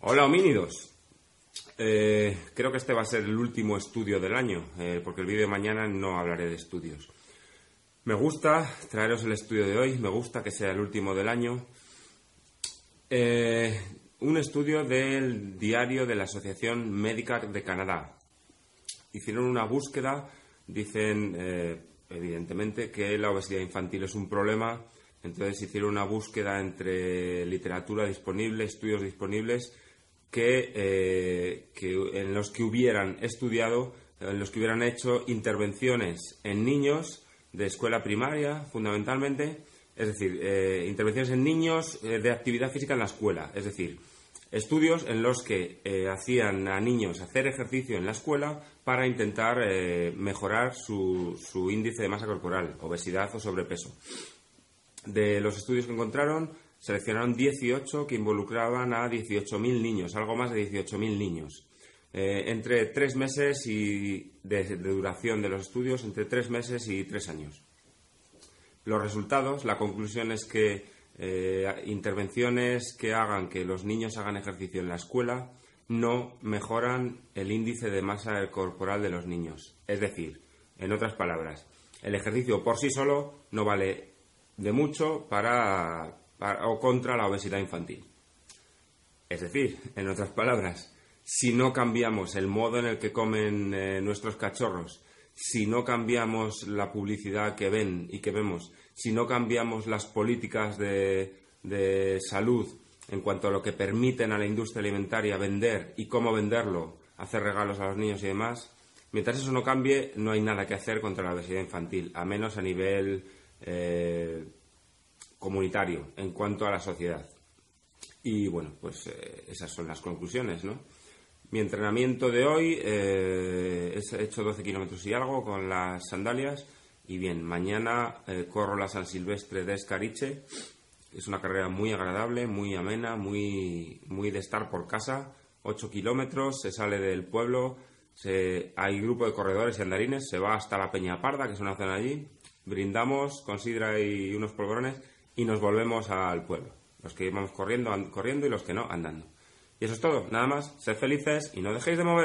Hola homínidos. Eh, creo que este va a ser el último estudio del año, eh, porque el vídeo de mañana no hablaré de estudios. Me gusta traeros el estudio de hoy, me gusta que sea el último del año. Eh, un estudio del diario de la Asociación Médica de Canadá. Hicieron una búsqueda, dicen evidentemente que la obesidad infantil es un problema, entonces hicieron una búsqueda entre literatura disponible, estudios disponibles, eh, que, en los que hubieran estudiado, en los que hubieran hecho intervenciones en niños de escuela primaria, fundamentalmente, es decir, eh, intervenciones en niños eh, de actividad física en la escuela, es decir, estudios en los que hacían a niños hacer ejercicio en la escuela para intentar mejorar su índice de masa corporal, obesidad o sobrepeso. De los estudios que encontraron, seleccionaron 18 que involucraban a 18.000 niños, algo más de 18.000 niños. Eh, entre tres meses y de, duración de los estudios, entre tres meses y tres años. Los resultados, la conclusión es que eh, intervenciones que hagan que los niños hagan ejercicio en la escuela no mejoran el índice de masa corporal de los niños. Es decir, en otras palabras, el ejercicio por sí solo no vale de mucho para, o contra la obesidad infantil. Es decir, en otras palabras, si no cambiamos el modo en el que comen eh, nuestros cachorros, si no cambiamos la publicidad que ven y que vemos, si no cambiamos las políticas de, de salud en cuanto a lo que permiten a la industria alimentaria vender y cómo venderlo, hacer regalos a los niños y demás, mientras eso no cambie, no hay nada que hacer contra la obesidad infantil, a menos a nivel eh, comunitario en cuanto a la sociedad. Y bueno, pues eh, esas son las conclusiones, ¿no? Mi entrenamiento de hoy, eh, he hecho 12 kilómetros y algo con las sandalias. Y bien, mañana eh, corro la San Silvestre de Escariche. Es una carrera muy agradable, muy amena, muy, muy de estar por casa. 8 kilómetros, se sale del pueblo, se, hay grupo de corredores y andarines, se va hasta la Peña Parda, que es una zona allí. Brindamos con sidra y unos polvorones y nos volvemos al pueblo. Los que íbamos corriendo, corriendo y los que no, andando. Y eso es todo, nada más, sed felices y no dejéis de mover.